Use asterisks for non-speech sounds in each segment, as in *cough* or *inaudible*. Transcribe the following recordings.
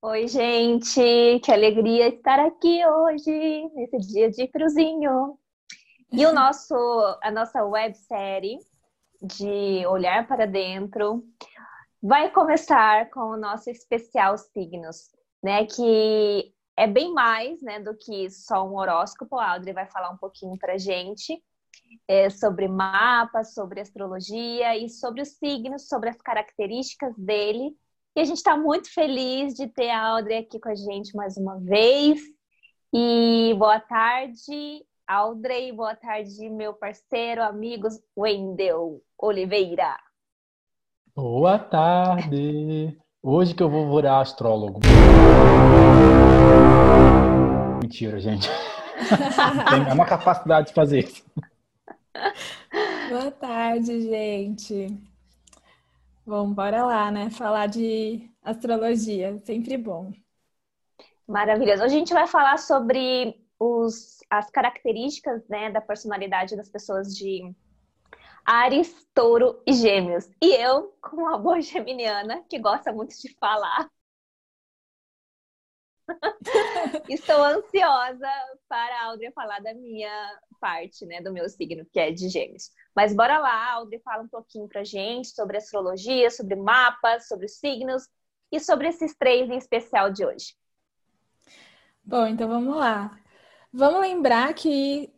Oi, gente, que alegria estar aqui hoje, nesse dia de friozinho. E o *laughs* nosso, a nossa websérie de Olhar para Dentro vai começar com o nosso especial Signos, né? Que é bem mais né, do que só um horóscopo. A Audrey vai falar um pouquinho para gente é, sobre mapas, sobre astrologia e sobre os signos, sobre as características dele e a gente está muito feliz de ter a Audrey aqui com a gente mais uma vez. E boa tarde, Audrey. Boa tarde, meu parceiro, amigos, Wendel Oliveira. Boa tarde. Hoje que eu vou virar astrólogo. Mentira, gente. *laughs* Tem uma capacidade de fazer isso. Boa tarde, gente. Bom, bora lá, né? Falar de astrologia, sempre bom. Maravilhoso. Hoje a gente vai falar sobre os, as características né, da personalidade das pessoas de Ares, Touro e Gêmeos. E eu, como uma boa geminiana, que gosta muito de falar, *laughs* estou ansiosa para a Audrey falar da minha parte, né, do meu signo, que é de Gêmeos. Mas bora lá, Audrey fala um pouquinho pra gente sobre astrologia, sobre mapas, sobre signos e sobre esses três em especial de hoje. Bom, então vamos lá. Vamos lembrar que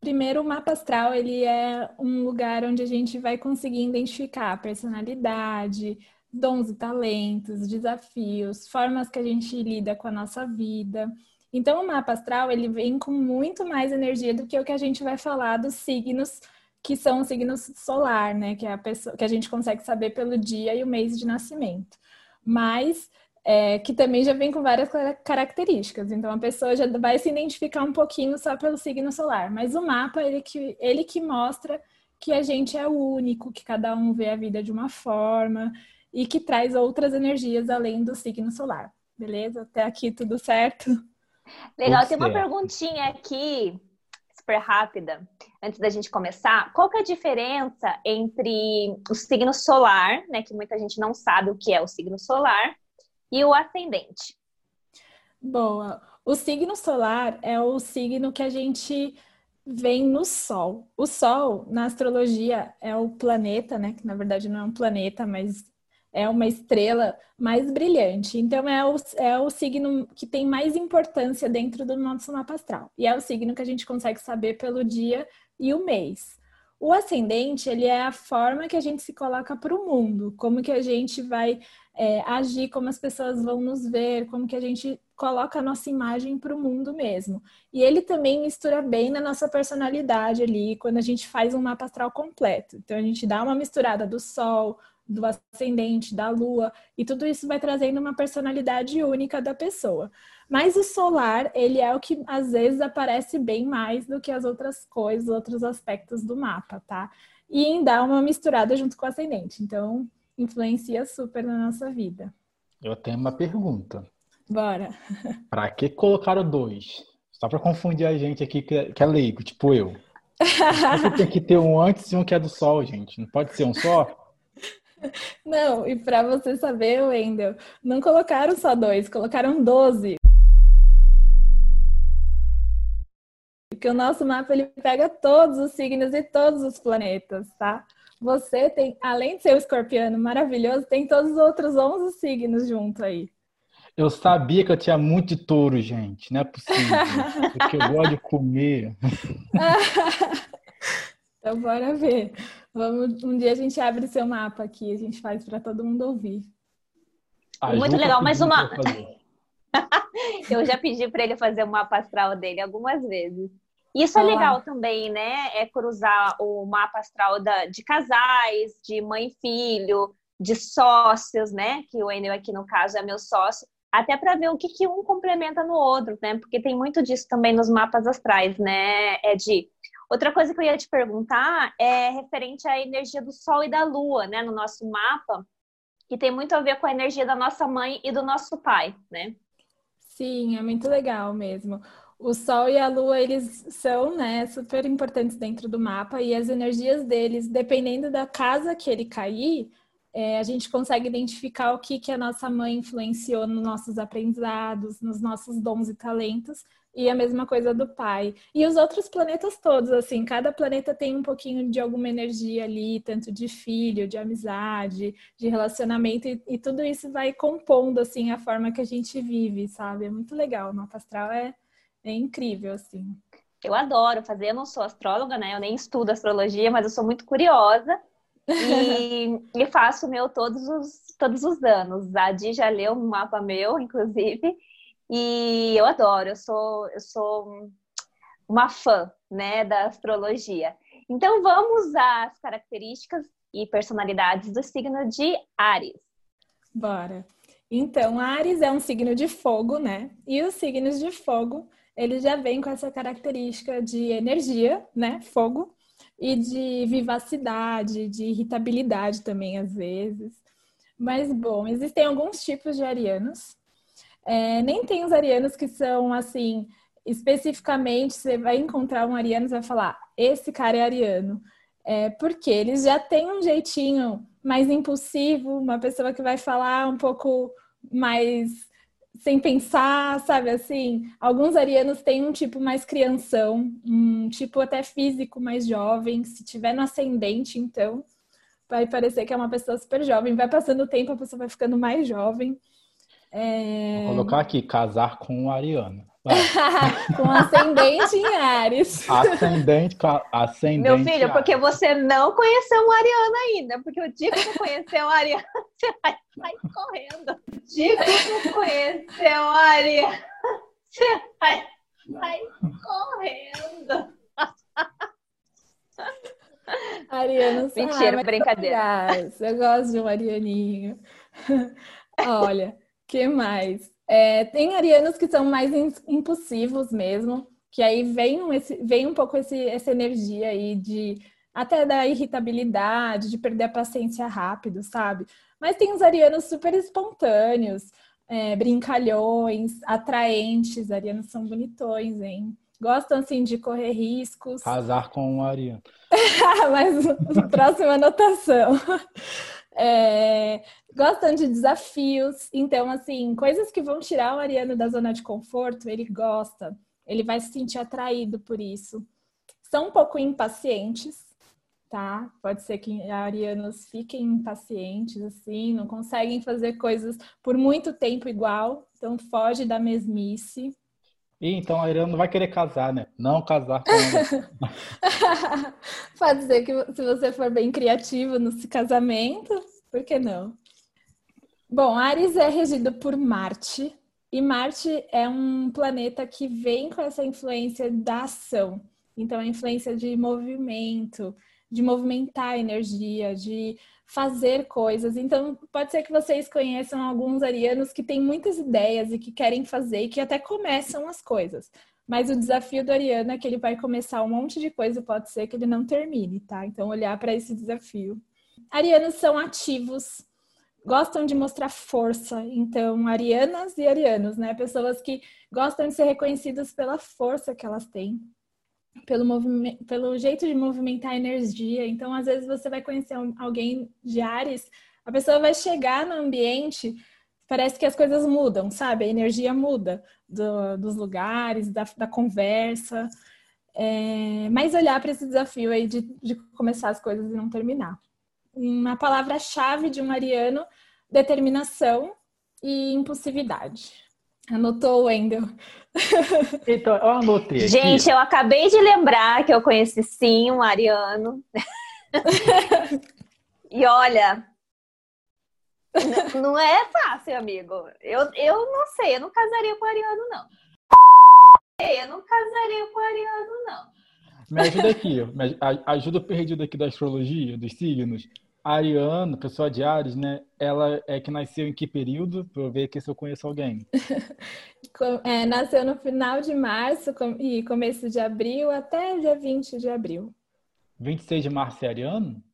primeiro o mapa astral, ele é um lugar onde a gente vai conseguir identificar a personalidade, dons e talentos, desafios, formas que a gente lida com a nossa vida. Então, o mapa astral ele vem com muito mais energia do que o que a gente vai falar dos signos que são os signos solar, né? Que é a pessoa que a gente consegue saber pelo dia e o mês de nascimento. Mas é, que também já vem com várias características. Então a pessoa já vai se identificar um pouquinho só pelo signo solar. Mas o mapa ele que ele que mostra que a gente é único, que cada um vê a vida de uma forma e que traz outras energias além do signo solar. Beleza? Até aqui tudo certo? Legal, tem uma perguntinha aqui, super rápida, antes da gente começar. Qual que é a diferença entre o signo solar, né, que muita gente não sabe o que é o signo solar, e o ascendente? Boa. O signo solar é o signo que a gente vem no Sol. O Sol, na astrologia, é o planeta, né? Que na verdade não é um planeta, mas é uma estrela mais brilhante. Então, é o, é o signo que tem mais importância dentro do nosso mapa astral. E é o signo que a gente consegue saber pelo dia e o mês. O ascendente, ele é a forma que a gente se coloca para o mundo, como que a gente vai é, agir, como as pessoas vão nos ver, como que a gente coloca a nossa imagem para o mundo mesmo. E ele também mistura bem na nossa personalidade ali, quando a gente faz um mapa astral completo. Então, a gente dá uma misturada do Sol, do ascendente, da lua, e tudo isso vai trazendo uma personalidade única da pessoa. Mas o solar, ele é o que às vezes aparece bem mais do que as outras coisas, outros aspectos do mapa, tá? E em dar uma misturada junto com o ascendente. Então, influencia super na nossa vida. Eu tenho uma pergunta. Bora. *laughs* Para que colocaram dois? Só para confundir a gente aqui que é, que é leigo, tipo eu. *laughs* Você tem que ter um antes e um que é do sol, gente. Não pode ser um só? Não, e para você saber, Wendel, não colocaram só dois, colocaram doze. Porque o nosso mapa ele pega todos os signos e todos os planetas, tá? Você tem, além de ser o escorpiano maravilhoso, tem todos os outros 11 signos junto aí. Eu sabia que eu tinha muito de touro, gente. Não é possível. *laughs* porque eu gosto de comer. *laughs* então, bora ver. Vamos, um dia a gente abre o seu mapa aqui, a gente faz para todo mundo ouvir. A Muito legal, mas uma. *laughs* eu já pedi para ele fazer o mapa astral dele algumas vezes. Isso é legal também, né? É cruzar o mapa astral da, de casais, de mãe e filho, de sócios, né? Que o Enel aqui no caso é meu sócio, até para ver o que, que um complementa no outro, né? Porque tem muito disso também nos mapas astrais, né? É de Outra coisa que eu ia te perguntar é referente à energia do Sol e da Lua, né, no nosso mapa, que tem muito a ver com a energia da nossa mãe e do nosso pai, né? Sim, é muito legal mesmo. O Sol e a Lua, eles são, né, super importantes dentro do mapa e as energias deles, dependendo da casa que ele cair, é, a gente consegue identificar o que, que a nossa mãe influenciou nos nossos aprendizados, nos nossos dons e talentos, e a mesma coisa do pai. E os outros planetas todos, assim, cada planeta tem um pouquinho de alguma energia ali, tanto de filho, de amizade, de relacionamento, e, e tudo isso vai compondo, assim, a forma que a gente vive, sabe? É muito legal. Mapa astral é, é incrível, assim. Eu adoro fazer, eu não sou astróloga, né? Eu nem estudo astrologia, mas eu sou muito curiosa. E, *laughs* e faço o meu todos os, todos os anos. A Di já leu um mapa meu, inclusive, e eu adoro, eu sou, eu sou uma fã né, da astrologia. Então vamos às características e personalidades do signo de Ares. Bora. Então, Ares é um signo de fogo, né? E os signos de fogo, eles já vêm com essa característica de energia, né? Fogo, e de vivacidade, de irritabilidade também, às vezes. Mas, bom, existem alguns tipos de arianos. É, nem tem os arianos que são, assim, especificamente, você vai encontrar um ariano e vai falar, esse cara é ariano. É, porque eles já têm um jeitinho mais impulsivo, uma pessoa que vai falar um pouco mais sem pensar, sabe assim? Alguns arianos têm um tipo mais crianção, um tipo até físico mais jovem. Se tiver no ascendente, então, vai parecer que é uma pessoa super jovem. Vai passando o tempo, a pessoa vai ficando mais jovem. É... Vou colocar aqui, casar com um ariano. *laughs* com ascendente em Ares. Ascendente, ascendente. Meu filho, porque você não conheceu um Ariano ainda. Porque o dia que você conheceu um Ariano, *laughs* você vai sair correndo. O dia que você conheceu um Ariano, você vai sair correndo. *laughs* Ariano, Mentira, brincadeira. Eu gosto de um arianinho. Olha, que mais? É, tem arianos que são mais impulsivos mesmo, que aí vem, esse, vem um pouco esse, essa energia aí de até da irritabilidade, de perder a paciência rápido, sabe? Mas tem os arianos super espontâneos, é, brincalhões, atraentes, arianos são bonitões, hein? Gostam, assim, de correr riscos. Casar com um ariano. *laughs* Mas próxima anotação. É, gostam de desafios. Então, assim, coisas que vão tirar o Ariano da zona de conforto, ele gosta. Ele vai se sentir atraído por isso. São um pouco impacientes, tá? Pode ser que arianos fiquem impacientes, assim, não conseguem fazer coisas por muito tempo igual. Então, foge da mesmice. E então a Ariana não vai querer casar, né? Não casar com. *laughs* Pode ser que se você for bem criativo no casamento, por que não? Bom, Ares é regido por Marte, e Marte é um planeta que vem com essa influência da ação. Então, a influência de movimento, de movimentar a energia, de fazer coisas. Então, pode ser que vocês conheçam alguns arianos que têm muitas ideias e que querem fazer e que até começam as coisas. Mas o desafio do ariano é que ele vai começar um monte de coisa e pode ser que ele não termine, tá? Então, olhar para esse desafio. Arianos são ativos, gostam de mostrar força. Então, arianas e arianos, né? Pessoas que gostam de ser reconhecidas pela força que elas têm pelo, movimento, pelo jeito de movimentar a energia. Então, às vezes, você vai conhecer alguém de Ares, a pessoa vai chegar no ambiente, parece que as coisas mudam, sabe? A energia muda do, dos lugares, da, da conversa. É, mas olhar para esse desafio aí de, de começar as coisas e não terminar. Uma palavra-chave de um ariano, determinação e impulsividade. Anotou, Wendel? *laughs* Então, eu anotei. Aqui. Gente, eu acabei de lembrar que eu conheci sim um ariano. *laughs* e olha, não é fácil, amigo. Eu, eu não sei, eu não casaria com ariano, não. Eu não casaria com ariano, não. Me ajuda aqui, me ajuda o perdido aqui da astrologia, dos signos. Ariana, pessoa de Ares, né? Ela é que nasceu em que período? Para eu ver aqui se eu conheço alguém. *laughs* é, nasceu no final de março e começo de abril até dia 20 de abril. 26 de março é ariano?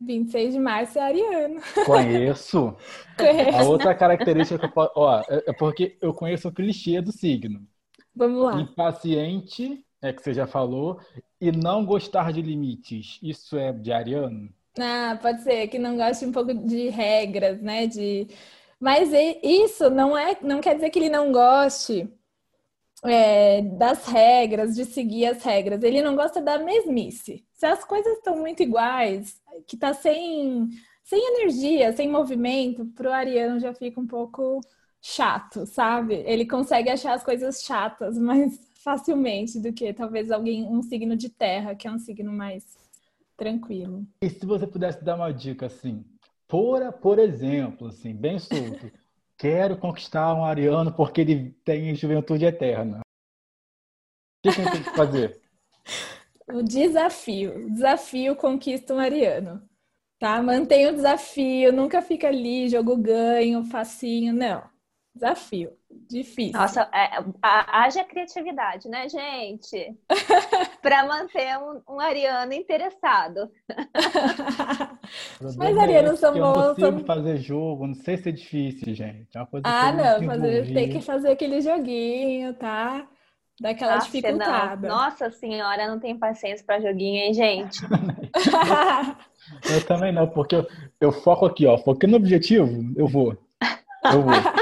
26 de março é ariano. Conheço. *laughs* conheço. A outra característica que eu posso. Ó, é, é porque eu conheço o clichê do signo. Vamos lá. Impaciente, é que você já falou, e não gostar de limites. Isso é de ariano? Ah, pode ser que não goste um pouco de regras, né? De... Mas isso não é, não quer dizer que ele não goste é, das regras, de seguir as regras. Ele não gosta da mesmice. Se as coisas estão muito iguais, que tá sem, sem energia, sem movimento, pro Ariano já fica um pouco chato, sabe? Ele consegue achar as coisas chatas *laughs* mais facilmente do que talvez alguém, um signo de terra, que é um signo mais tranquilo. E se você pudesse dar uma dica assim, por, por exemplo, assim, bem solto, *laughs* quero conquistar um ariano porque ele tem juventude eterna. O que, que ele tem que fazer? *laughs* o desafio. O desafio conquista um ariano. Tá? Mantém o desafio, nunca fica ali, jogo ganho, facinho, não. Desafio. Difícil. Nossa, é, haja criatividade, né, gente? *laughs* Para manter um, um, ariano interessado. Mas arianos são bons. Eu não consigo fazer jogo, não sei se é difícil, gente. É ah, não, fazer, tem que fazer aquele joguinho, tá? Daquela Nossa, dificultada. Não. Nossa senhora, não tem paciência para joguinho, hein, gente? *laughs* eu também não, porque eu, eu foco aqui, ó. Foquei no objetivo, eu vou. Eu vou.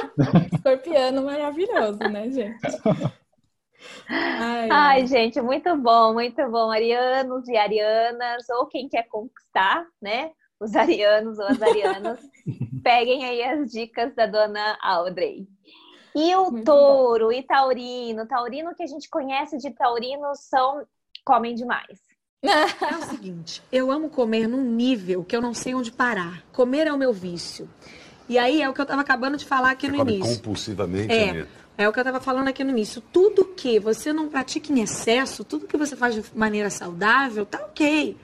Escorpiano maravilhoso, né, gente? Ai, ai, gente, muito bom, muito bom. Arianos e arianas, ou quem quer conquistar, né? Os arianos ou as arianas, *laughs* peguem aí as dicas da dona Audrey. E o muito touro bom. e taurino, taurino que a gente conhece de taurino são comem demais. *laughs* É o seguinte, eu amo comer num nível que eu não sei onde parar. Comer é o meu vício. E aí é o que eu estava acabando de falar aqui você no come início. compulsivamente, é, Anitta. É o que eu estava falando aqui no início. Tudo que você não pratica em excesso, tudo que você faz de maneira saudável, tá ok.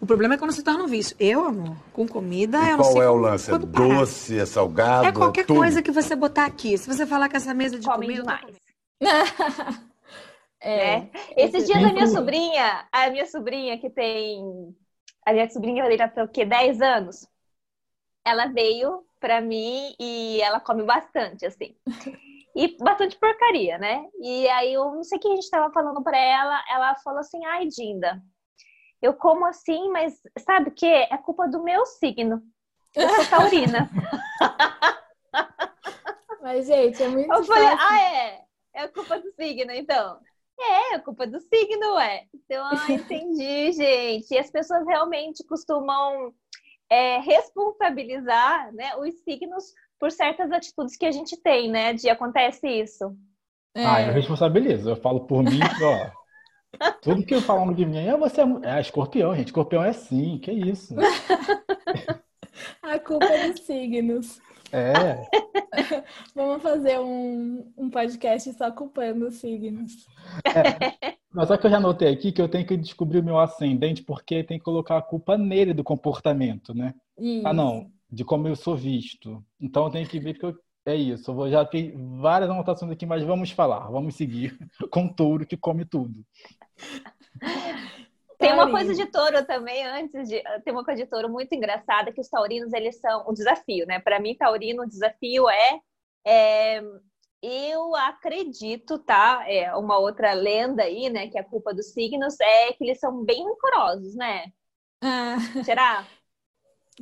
O problema é quando se torna um vício. Eu, amor, com comida, e eu não sei Qual é o lance? É doce, é salgado? É qualquer é tudo. coisa que você botar aqui. Se você falar que essa mesa de Come comida. demais. *laughs* é. é. Esses dias a minha sobrinha, a minha sobrinha que tem. A minha sobrinha dele tem o quê? 10 anos. Ela veio pra mim e ela come bastante, assim. E bastante porcaria, né? E aí eu não sei o que a gente tava falando pra ela, ela falou assim, ai, Dinda, eu como assim, mas sabe o que? É culpa do meu signo. Eu sou taurina. *laughs* mas, gente, é muito Eu falei, fácil. ah, é? É culpa do signo, então. É, é culpa do signo, é. Então, ah, *laughs* entendi, gente. E as pessoas realmente costumam é, responsabilizar né, os signos por certas atitudes que a gente tem, né? De acontece isso. É. Ah, eu responsabilizo. Eu falo por mim, *laughs* ó. Tudo que eu falam de mim, é você é escorpião, gente. Escorpião é assim, que isso. *laughs* A culpa é dos signos. É. *laughs* Vamos fazer um, um podcast só culpando os signos. É. Mas só que eu já notei aqui que eu tenho que descobrir o meu ascendente porque tem que colocar a culpa nele do comportamento, né? Isso. Ah, não, de como eu sou visto. Então eu tenho que ver que eu... é isso. Eu vou já ter várias anotações aqui, mas vamos falar, vamos seguir *laughs* com o touro que come tudo. Tem uma coisa de touro também, antes de. Tem uma coisa de touro muito engraçada, que os taurinos, eles são o desafio, né? Para mim, taurino, o desafio é, é eu acredito, tá? É uma outra lenda aí, né? Que é a culpa dos signos é que eles são bem rancorosos, né? Ah. Será? *laughs*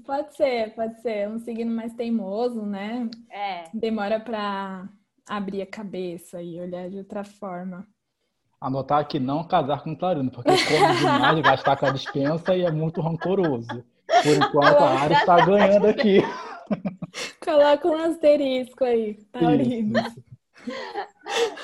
Pode ser, pode ser. Um signo mais teimoso, né? É. Demora para abrir a cabeça e olhar de outra forma. Anotar que não casar com Clarino, porque come demais, *laughs* gastar com a dispensa e é muito rancoroso. Por enquanto, a área está *laughs* ganhando aqui. Coloca um asterisco aí, Taurino.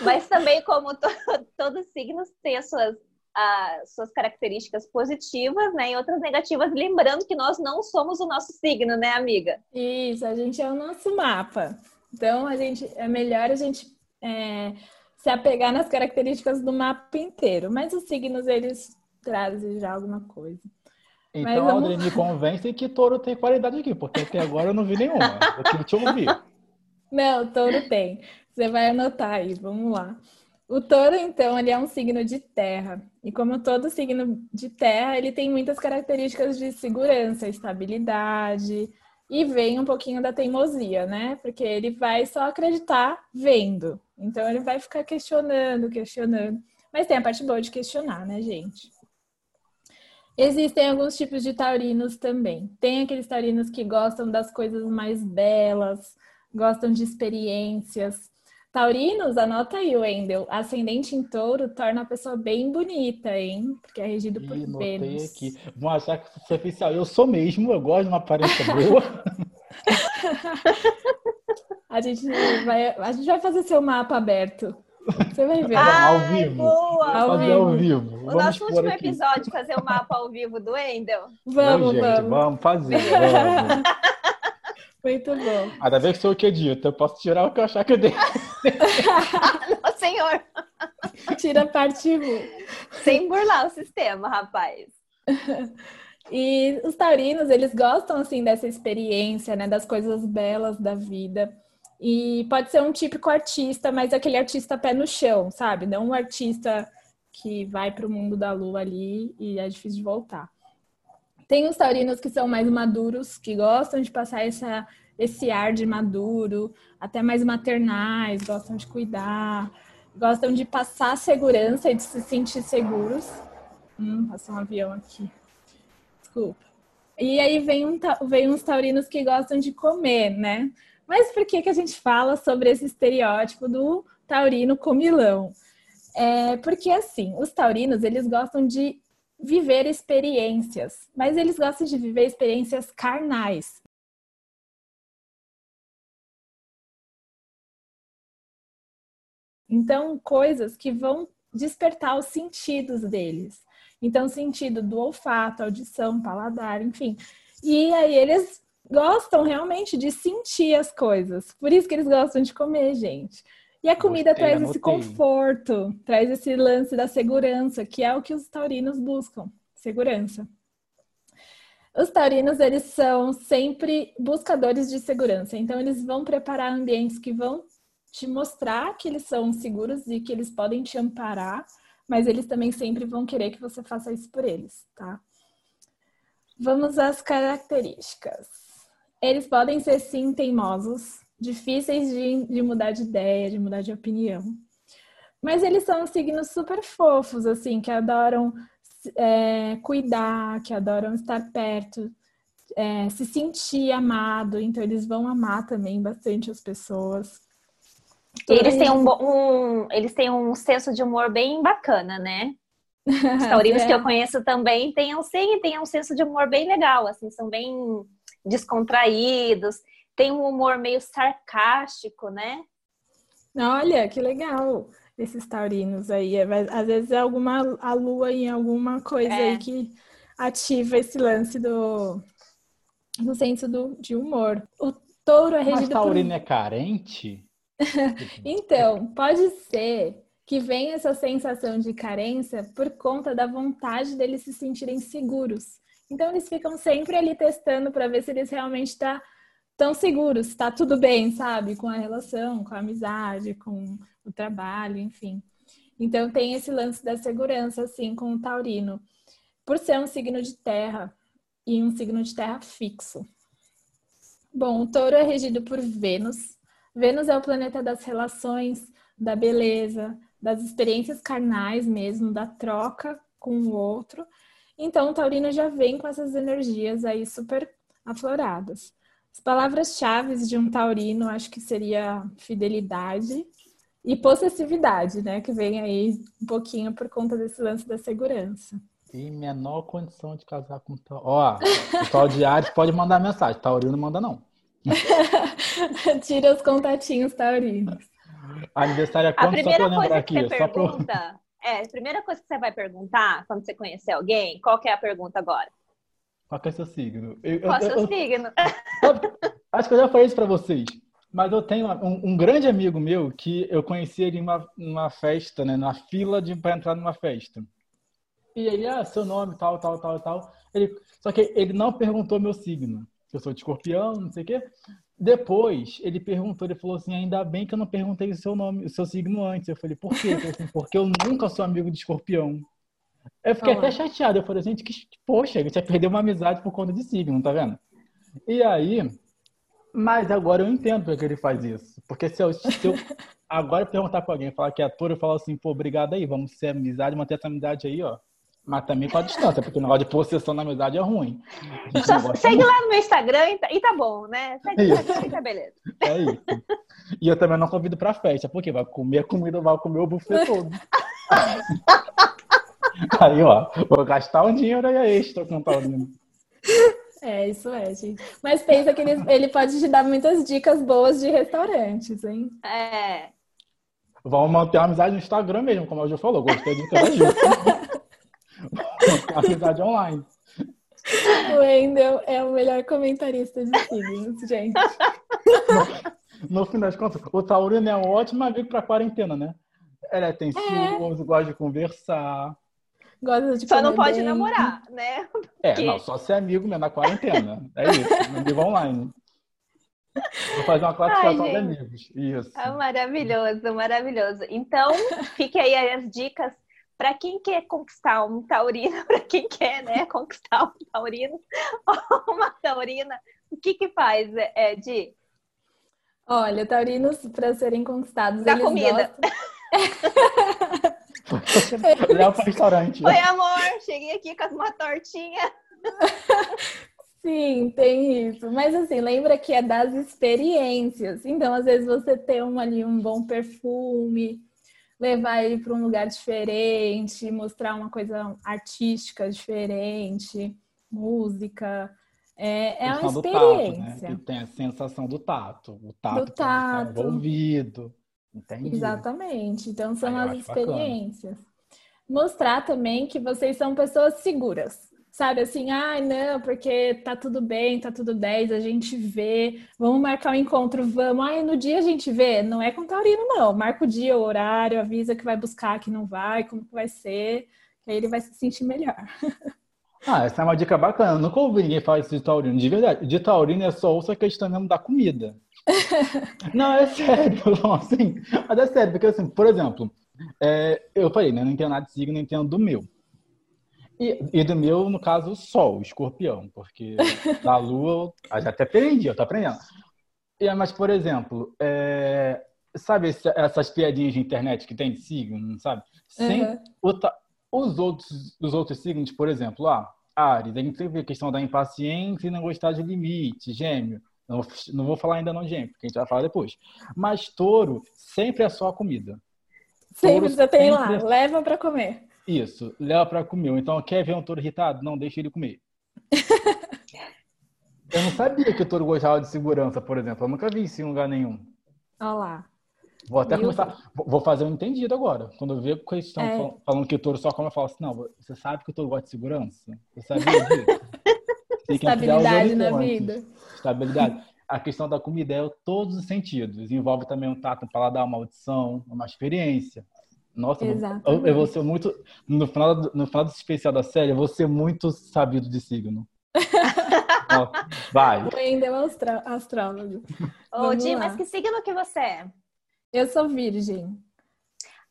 Mas também, como to, *laughs* todos os signos têm as suas, as suas características positivas, né? E outras negativas, lembrando que nós não somos o nosso signo, né, amiga? Isso, a gente é o nosso mapa. Então, a gente é melhor a gente é, se apegar nas características do mapa inteiro. Mas os signos, eles trazem já alguma coisa. Então, vamos... Audrey, me convence que touro tem qualidade aqui, porque até agora eu não vi nenhuma. Eu queria te ouvir. Não, touro tem. Você vai anotar aí, vamos lá. O touro, então, ele é um signo de terra. E como todo signo de terra, ele tem muitas características de segurança, estabilidade e vem um pouquinho da teimosia, né? Porque ele vai só acreditar vendo. Então ele vai ficar questionando, questionando. Mas tem a parte boa de questionar, né, gente? Existem alguns tipos de taurinos também. Tem aqueles taurinos que gostam das coisas mais belas, gostam de experiências. Taurinos, anota aí, Wendel. Ascendente em touro torna a pessoa bem bonita, hein? Porque é regido por Ih, Vênus. aqui. Vão achar que sou superficial. Eu sou mesmo, eu gosto de uma aparência boa. *laughs* a, gente vai, a gente vai fazer seu mapa aberto. Você vai ver. Ah, ao vivo. boa! Ao fazer vivo. ao vivo. O Vamos nosso último aqui. episódio, fazer o mapa ao vivo do Wendel. Vamos, Ô, gente, vamos. vamos fazer. Vamos. *laughs* Muito bom. Ainda bem que sou eu que edito. Eu posso tirar o que eu achar que eu dei. *laughs* Não, senhor! Tira a parte 1. Sem burlar o sistema, rapaz. E os taurinos, eles gostam assim dessa experiência, né, das coisas belas da vida. E pode ser um típico artista, mas aquele artista pé no chão, sabe? Não um artista que vai para o mundo da lua ali e é difícil de voltar. Tem os taurinos que são mais maduros, que gostam de passar essa, esse ar de maduro, até mais maternais, gostam de cuidar, gostam de passar segurança e de se sentir seguros. Hum, passou um avião aqui. Desculpa. E aí vem, um, vem uns taurinos que gostam de comer, né? Mas por que, que a gente fala sobre esse estereótipo do taurino comilão? É porque, assim, os taurinos, eles gostam de viver experiências, mas eles gostam de viver experiências carnais. Então, coisas que vão despertar os sentidos deles. Então, sentido do olfato, audição, paladar, enfim. E aí eles gostam realmente de sentir as coisas. Por isso que eles gostam de comer, gente. E a comida Gostei, traz esse anotei. conforto, traz esse lance da segurança, que é o que os taurinos buscam, segurança. Os taurinos, eles são sempre buscadores de segurança. Então, eles vão preparar ambientes que vão te mostrar que eles são seguros e que eles podem te amparar, mas eles também sempre vão querer que você faça isso por eles, tá? Vamos às características. Eles podem ser sim teimosos, difíceis de, de mudar de ideia, de mudar de opinião. Mas eles são signos super fofos, assim, que adoram é, cuidar, que adoram estar perto, é, se sentir amado. Então, eles vão amar também bastante as pessoas. Eles têm um, um- eles têm um senso de humor bem bacana, né? Os *laughs* taurinos É. que eu conheço também têm um, sim, têm um senso de humor bem legal, assim, são bem descontraídos, tem um humor meio sarcástico, né? Olha, que legal esses taurinos aí. É, mas Às vezes é alguma a lua em alguma coisa É. aí que ativa esse lance do, do senso do, de humor. O touro é Mas regido por taurino é carente? *laughs* Então, pode ser que venha essa sensação de carência por conta da vontade deles se sentirem seguros. Então, eles ficam sempre ali testando para ver se eles realmente estão tão seguros, está tudo bem, sabe? Com a relação, com a amizade, com o trabalho, enfim. Então, tem esse lance da segurança, assim, com o taurino. Por ser um signo de terra e um signo de terra fixo. Bom, o touro é regido por Vênus. Vênus é o planeta das relações, da beleza, das experiências carnais mesmo, da troca com o outro. Então, o taurino já vem com essas energias aí super afloradas. As palavras-chave de um taurino, acho que seria fidelidade e possessividade, né? Que vem aí um pouquinho por conta desse lance da segurança. Tem menor condição de casar com tal. Ó, o tal de Ares pode mandar mensagem. Taurino não manda, não. *laughs* Tira os contatinhos taurinos. Aniversário é A quando? Só pra lembrar coisa aqui. que você Só pra eu... pergunta, é, a primeira coisa que você vai perguntar quando você conhecer alguém, qual que é a pergunta agora? Qual é seu signo? Eu- eu- Qual é o seu eu- signo? Sabe, Acho que eu já falei isso pra vocês. Mas eu tenho um, um grande amigo meu que eu conheci ele em uma, numa festa, né? Na fila de para entrar numa festa. E ele, ah, seu nome, tal, tal, tal, tal. Ele, só que ele não perguntou meu signo. Eu sou de escorpião, não sei o quê. Depois, ele perguntou, ele falou assim, ainda bem que eu não perguntei o seu nome, o seu signo antes. Eu falei, por quê? Ele falou assim, porque eu nunca sou amigo de escorpião. Eu fiquei Olha. até chateado. Eu falei, gente, que, poxa, já perdeu uma amizade por conta de signo, tá vendo? E aí, mas agora eu entendo porque ele faz isso. Porque se eu, se eu *laughs* agora perguntar pra alguém, falar que é ator, eu falo assim, pô, obrigado aí, vamos ser amizade, manter essa amizade aí, ó. Mas também com a distância, porque o negócio de possessão na amizade é ruim. Gente Só segue muito. lá no meu Instagram e tá, e tá bom, né? Segue. Instagram e tá beleza. É isso. E eu também não convido pra festa, porque vai comer a comida, vai comer o buffet todo. *laughs* *laughs* Aí, ó, vou gastar um dinheiro aí extra com o Taurino. É, isso é, gente. Mas pensa que ele, ele pode te dar muitas dicas boas de restaurantes, hein? É. Vamos manter a amizade no Instagram mesmo, como a Ju falou. Gostei de Ju. *laughs* amizade online. O Wendel é o melhor comentarista de signos, gente. No final das contas, o Taurino é um ótimo amigo pra quarentena, né? Ele é atencioso, gosta de conversar. Gosta de Só não pode bem. namorar, né? *laughs* É, não, só ser amigo mesmo na quarentena. É isso, amigo online. Vou fazer uma classificação de amigos. Isso. É maravilhoso, maravilhoso. Então, *laughs* fique aí as dicas para quem quer conquistar um taurino, *laughs* para quem quer, né, conquistar um taurino ou uma taurina. O que que faz, é, Di? Olha, taurinos, para serem conquistados, Da eles comida. gostam... *laughs* Leva para restaurante. Oi, amor, cheguei aqui com uma tortinha. *laughs* Sim, tem isso. Mas assim, lembra que é das experiências. Então, às vezes, você ter um, ali um bom perfume, levar ele para um lugar diferente, mostrar uma coisa artística diferente, música. É, é uma do tato, né? experiência. Tem a sensação do tato. O tato, Do que tá tato. envolvido. Entendi. Exatamente. Então, são Aí eu as acho bacana. experiências. Mostrar também que vocês são pessoas seguras. Sabe assim, ai, não, porque tá tudo bem, tá tudo 10, a gente vê, vamos marcar um encontro, vamos. Ai, no dia a gente vê. Não é com o Taurino, não. Marca o dia, o horário, avisa que vai buscar, que não vai, como que vai ser, que aí ele vai se sentir melhor. *laughs* Ah, essa é uma dica bacana. Nunca ouvi ninguém falar isso de taurino. De verdade, de taurino é só ouça a questão mesmo da comida. Não, é sério. *laughs* Assim, mas é sério, porque assim, por exemplo, é, eu falei, né? Não entendo nada de signo, não entendo do meu. E, e do meu, no caso, o sol, o escorpião, porque da *laughs* lua eu já até aprendi, eu tô aprendendo. E, mas, por exemplo, é, sabe esse- essas piadinhas de internet que tem de signo, sabe? Sem, Uhum. o ta- os outros, os outros signos, por exemplo, ah, Ares, a gente vê a questão da impaciência e não gostar de limite, gêmeo. Não, vou- não vou falar ainda não gêmeo, porque a gente vai falar depois. Mas touro sempre é só a comida. Sempre você tem lá, sempre- leva para comer. Isso, leva pra comer. Então, quer ver um touro irritado? Não, deixa ele comer. *laughs* Eu não sabia que o touro gostava de segurança, por exemplo. Eu nunca vi isso em lugar nenhum. Olha lá. Vou até começar. Vou vou fazer um entendido agora. Quando eu ver que eles estão É. fal- falando que o touro só come, eu falo assim: não, você sabe que o touro gosta de segurança? Você sabia disso? *laughs* Estabilidade na vida. Estabilidade. A questão da comida é todos os sentidos. Envolve também um tato, um paladar, uma audição, uma experiência. Nossa, eu vou- eu, vou ser muito. No final, do- no final desse especial da série, eu vou ser muito sabido de signo. *laughs* Ó, Vai. O Wendel é astra- astrólogo. Ô, Di, mas que signo que você é? Eu sou virgem.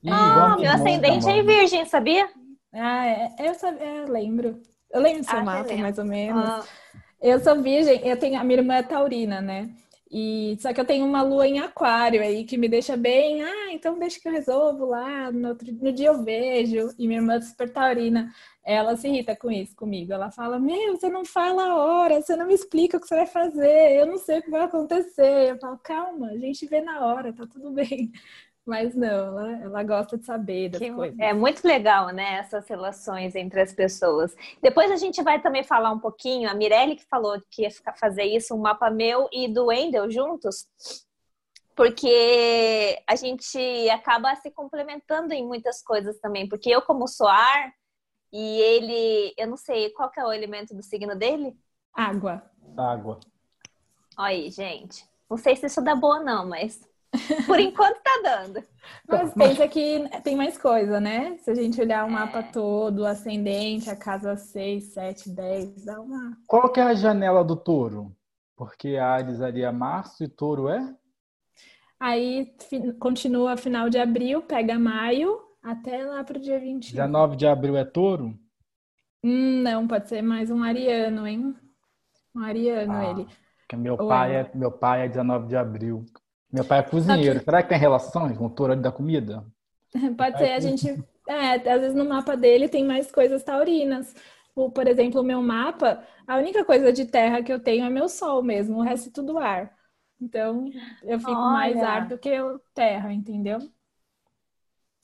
Ih, Ah, meu ascendente é virgem, sabia? Ah, é, eu, sab- é, eu lembro. Eu lembro do seu Ah, mapa, mais ou menos. Ah, Eu sou virgem, eu tenho, a minha irmã é taurina, né? E só que eu tenho uma lua em aquário aí que me deixa bem, ah, então deixa que eu resolvo lá, no, outro- no dia eu vejo. E minha irmã é super taurina, ela se irrita com isso comigo. Ela fala: Meu, você não fala a hora, você não me explica o que você vai fazer, eu não sei o que vai acontecer. Eu falo: Calma, a gente vê na hora, tá tudo bem. Mas não, ela, ela gosta de saber das que- coisas. é muito legal, né? Essas relações entre as pessoas. Depois a gente vai também falar um pouquinho. A Mirelle que falou que ia ficar- fazer isso, um mapa meu e do Wendel juntos, porque a gente acaba se complementando em muitas coisas também. Porque eu, como sou ar, e ele, eu não sei qual que é o elemento do signo dele. Água. Água. Olha aí, gente. Não sei se isso dá boa, não, mas por enquanto tá dando. Mas pensa que tem mais coisa, né? Se a gente olhar o mapa todo, o ascendente, a casa 6, 7, 10, dá uma. Qual que é a janela do touro? Porque Ares ali é março e touro é? Aí fi- continua final de abril, pega maio, até lá pro dia 21. 19 de abril é touro? Hum, não, pode ser mais um ariano, hein? Um ariano Ah, ele. Meu Ou pai é? é, meu pai é 19 de abril. Meu pai é cozinheiro. Será que tem relações com o touro da comida? *laughs* Pode ser, a gente É, às vezes no mapa dele tem mais coisas taurinas. Por exemplo, o meu mapa, a única coisa de terra que eu tenho é meu sol mesmo, o resto é tudo ar. Então, eu fico Olha. mais ar do que eu terra, entendeu?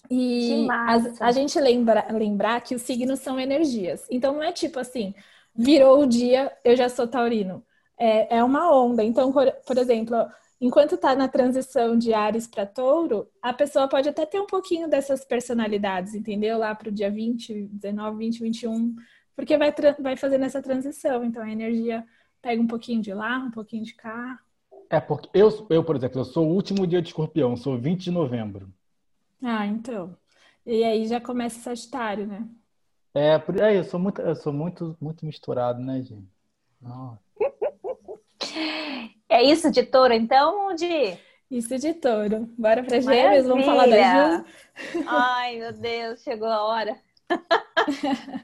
E a, a gente lembra, lembrar que os signos são energias. Então, não é tipo assim, virou o dia, eu já sou taurino. É, é uma onda. Então, por, por exemplo, enquanto está na transição de Ares para Touro, a pessoa pode até ter um pouquinho dessas personalidades, entendeu? Lá para o dia 20, 19, 20, 21, porque vai, vai fazendo essa transição. Então, a energia pega um pouquinho de lá, um pouquinho de cá. É, porque eu, eu, por exemplo, eu sou o último dia de escorpião, sou 20 de novembro. Ah, então. E aí já começa Sagitário, né? É, é, eu sou muito, eu sou muito, muito misturado, né, gente? Nossa. *laughs* É isso de touro, então, de. Isso de touro. Bora para Gêmeos, vamos falar da Ju. Ai, meu Deus, chegou a hora.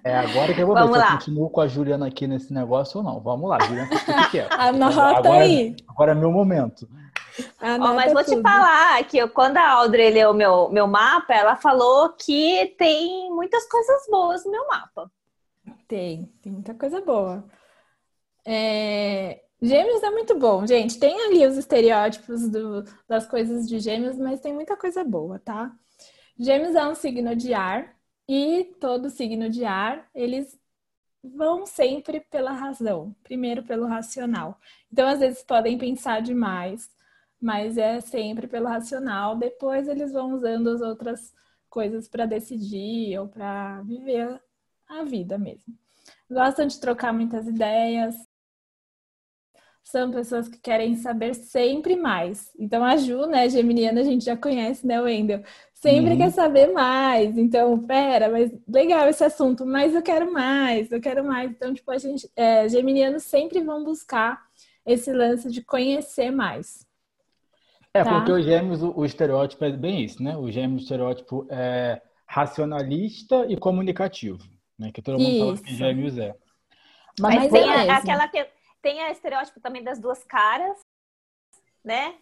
É agora que eu vou Vamos ver se lá. eu continuo com a Juliana aqui nesse negócio ou não. Vamos lá, Juliana, fica quieto. *laughs* Anota Agora- aí. Agora é meu momento. Anota mas vou te tudo. falar que eu- quando a Audrey leu meu, meu mapa, ela falou que tem muitas coisas boas no meu mapa. Tem, tem muita coisa boa. É, Gêmeos é muito bom, gente. Tem ali os estereótipos do- das coisas de Gêmeos, mas tem muita coisa boa, tá? Gêmeos é um signo de ar e todo signo de ar, eles vão sempre pela razão, primeiro pelo racional. Então, às vezes podem pensar demais, mas é sempre pelo racional. Depois eles vão usando as outras coisas para decidir ou para viver a vida mesmo. Gostam de trocar muitas ideias. São pessoas que querem saber sempre mais. Então, a Ju, né, geminiana, a gente já conhece, né, Wendel? Sempre Uhum. quer saber mais. Então, pera, mas legal esse assunto, mas eu quero mais, eu quero mais. Então, tipo, a gente, é, geminianos sempre vão buscar esse lance de conhecer mais. É, Tá. porque os gêmeos, o, o estereótipo é bem isso, né? O gêmeo, o estereótipo é racionalista e comunicativo, né? Que todo mundo fala que Isso. gêmeos é. Mas, Mas tem a- aquela que tem a estereótipo também das duas caras, né?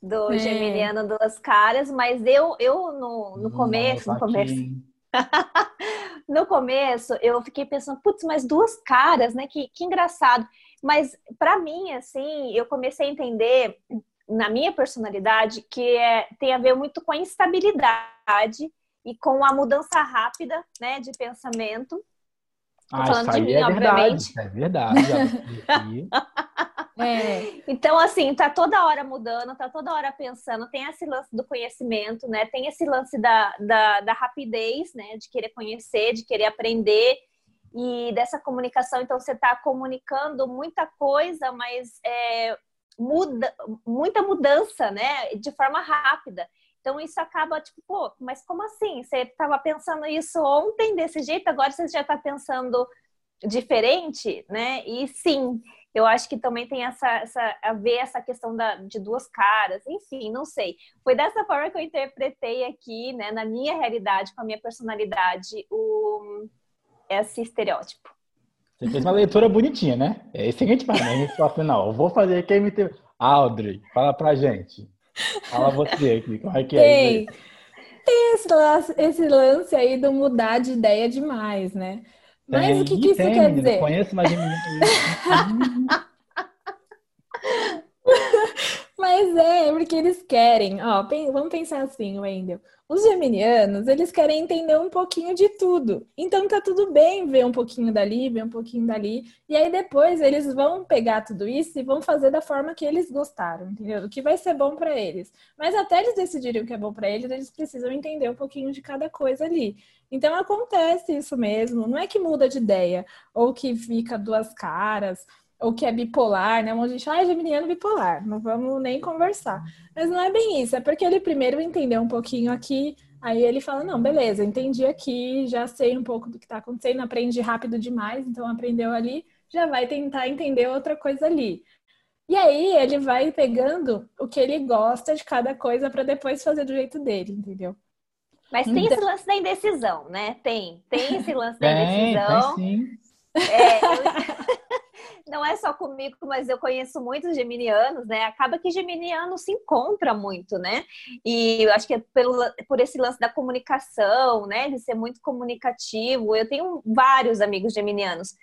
Do É. geminiano duas caras, mas eu, eu no, no começo, no começo, *laughs* no começo, eu fiquei pensando, putz, mas duas caras, né? Que, que engraçado. Mas pra mim, assim, eu comecei a entender na minha personalidade que é, tem a ver muito com a instabilidade e com a mudança rápida, né, de pensamento. Ah, falando isso de aí mim, é verdade. obviamente. É verdade. vi aqui. *laughs* É, Então, assim, tá toda hora mudando, tá toda hora pensando. Tem esse lance do conhecimento, né? Tem esse lance da, da, da rapidez, né? De querer conhecer, de querer aprender e dessa comunicação. Então, você tá comunicando muita coisa, mas é, muda, muita mudança, né? De forma rápida. Então, isso acaba, tipo, pô, mas como assim? Você estava pensando isso ontem desse jeito, agora você já está pensando diferente, né? E sim, eu acho que também tem essa, essa a ver essa questão da, de duas caras, enfim, não sei. Foi dessa forma que eu interpretei aqui, né, na minha realidade, com a minha personalidade, o, esse estereótipo. Você fez uma leitura bonitinha, né? É isso que a gente faz, né? A gente eu vou fazer aqui a MT. Audrey, fala pra gente. Fala você aqui, como é que é tem. isso aí? Tem esse lance, esse lance aí do mudar de ideia demais, né? Mas Tem, o que, que isso tem, quer menina, dizer? Conheço mais menina *laughs* que isso. Mas é, porque eles querem, ó, vamos pensar assim, Wendel. Os geminianos, eles querem entender um pouquinho de tudo. Então tá tudo bem ver um pouquinho dali, ver um pouquinho dali. E aí depois eles vão pegar tudo isso e vão fazer da forma que eles gostaram, entendeu? O que vai ser bom pra eles. Mas até eles decidirem o que é bom pra eles, eles precisam entender um pouquinho de cada coisa ali. Então acontece isso mesmo. Não é que muda de ideia ou que fica duas caras ou que é bipolar, né? Um monte de gente, ah, é geminiano bipolar, não vamos nem conversar. Mas não é bem isso, é porque ele primeiro entendeu um pouquinho aqui, aí ele fala, não, beleza, entendi aqui, já sei um pouco do que tá acontecendo, aprendi rápido demais, então aprendeu ali, já vai tentar entender outra coisa ali. E aí ele vai pegando o que ele gosta de cada coisa para depois fazer do jeito dele, entendeu? Mas tem Então- esse lance da indecisão, né? Tem, tem esse lance da *laughs* indecisão. sim. É, eu- *laughs* não é só comigo, mas eu conheço muitos geminianos, né? Acaba que geminiano se encontra muito, né? E eu acho que é pelo, por esse lance da comunicação, né? De ser muito comunicativo. Eu tenho vários amigos geminianos.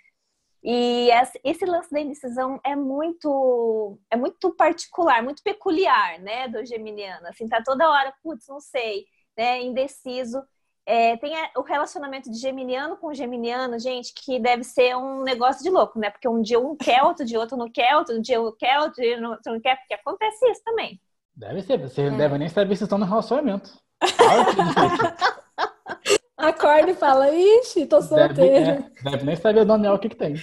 E esse lance da indecisão é muito é muito particular, muito peculiar, né, do geminiano. Assim, tá toda hora, putz, não sei, né, indeciso. É, tem o relacionamento de geminiano com geminiano, gente, que deve ser um negócio de louco, né? Porque um dia um quer, outro dia outro não quer, outro dia um quer, outro dia não, não quer, porque acontece isso também. Deve ser, você não é. deve nem saber se estão no relacionamento. *laughs* Acorda e fala, ixi, tô solteiro. Deve, é, deve nem saber o nome o que, que tem.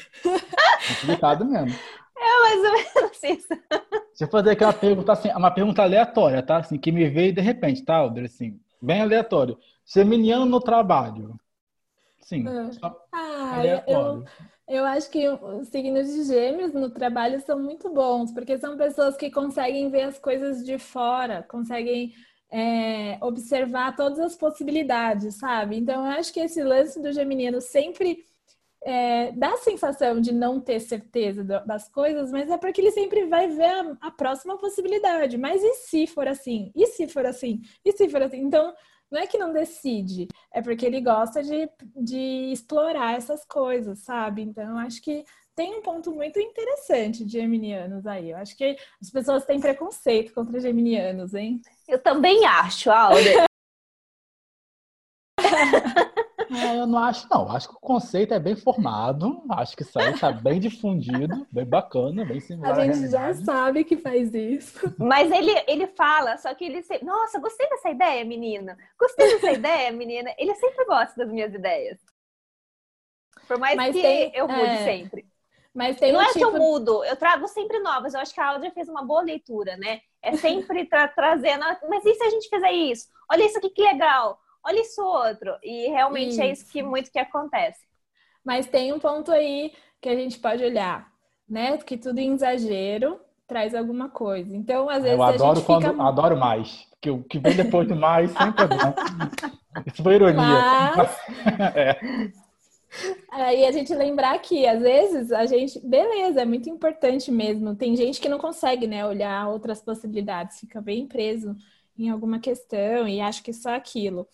Complicado mesmo. *laughs* É mais ou menos isso. Deixa eu fazer aqui uma pergunta, assim, uma pergunta aleatória, tá? Assim, que me veio de repente, tá, Alder? Assim, bem aleatório. Geminiano no trabalho. Sim. Ah, ah eu, eu acho que os signos de gêmeos no trabalho são muito bons, porque são pessoas que conseguem ver as coisas de fora, conseguem é, observar todas as possibilidades, sabe? Então, eu acho que esse lance do geminiano sempre é, dá a sensação de não ter certeza das coisas, mas é porque ele sempre vai ver a, a próxima possibilidade. Mas e se for assim? E se for assim? E se for assim? Então, não é que não decide, é porque ele gosta de, de explorar essas coisas, sabe? Então, acho que tem um ponto muito interessante de geminianos aí. Eu acho que as pessoas têm preconceito contra geminianos, hein? Eu também acho, Alder. *laughs* Eu não acho, não. Acho que o conceito é bem formado. Acho que isso aí está bem *laughs* difundido, bem bacana, bem similar. A gente já sabe que faz isso. Mas ele, ele fala, só que ele sempre. Nossa, gostei dessa ideia, menina. Gostei dessa ideia, menina. Ele sempre gosta das minhas ideias. Por mais Mas que tem, eu mude é... sempre. Mas tem não um é tipo... que eu tipo mudo, eu trago sempre novas. Eu acho que a Audrey fez uma boa leitura, né? É sempre tra trazendo. Mas e se a gente fizer isso? Olha isso aqui que legal olha isso outro. E realmente isso. é isso que muito que acontece. Mas tem um ponto aí que a gente pode olhar, né? Que tudo em exagero traz alguma coisa. Então, às vezes eu adoro quando fica... adoro mais, porque o que vem depois de mais sempre é bom. *laughs* Isso foi ironia. Mas... *laughs* é. Aí a gente lembrar que às vezes a gente, beleza, é muito importante mesmo. Tem gente que não consegue, né, olhar outras possibilidades, fica bem preso em alguma questão e acha que só aquilo.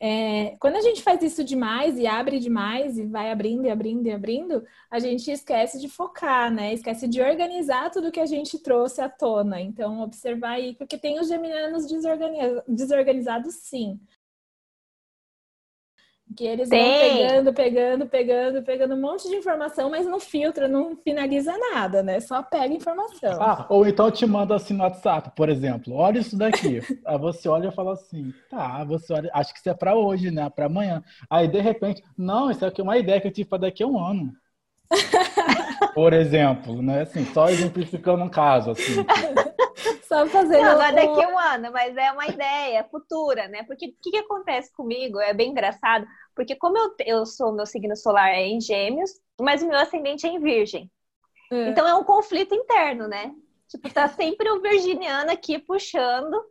É, quando a gente faz isso demais e abre demais e vai abrindo e abrindo e abrindo, a gente esquece de focar, né? Esquece de organizar tudo que a gente trouxe à tona. Então, observar aí, porque tem os geminianos desorganizados, sim. Que eles Tem. vão pegando, pegando, pegando, pegando um monte de informação, mas não filtra, não finaliza nada, né? Só pega informação. Ah, ou então te manda assim no WhatsApp, por exemplo, olha isso daqui. *laughs* Aí você olha e fala assim, tá, você olha, acho que isso é para hoje, né? Para amanhã. Aí de repente, não, isso aqui é uma ideia que eu tive para daqui a um ano. *laughs* por exemplo, né? Assim, só exemplificando um caso, assim. *laughs* Só fazendo. Não, é daqui a um ano, mas é uma ideia futura, né? Porque o que, que, acontece comigo? É bem engraçado, porque como eu, eu sou, meu signo solar é em Gêmeos, mas o meu ascendente é em Virgem. É. Então é um conflito interno, né? Tipo, tá sempre o virginiano aqui puxando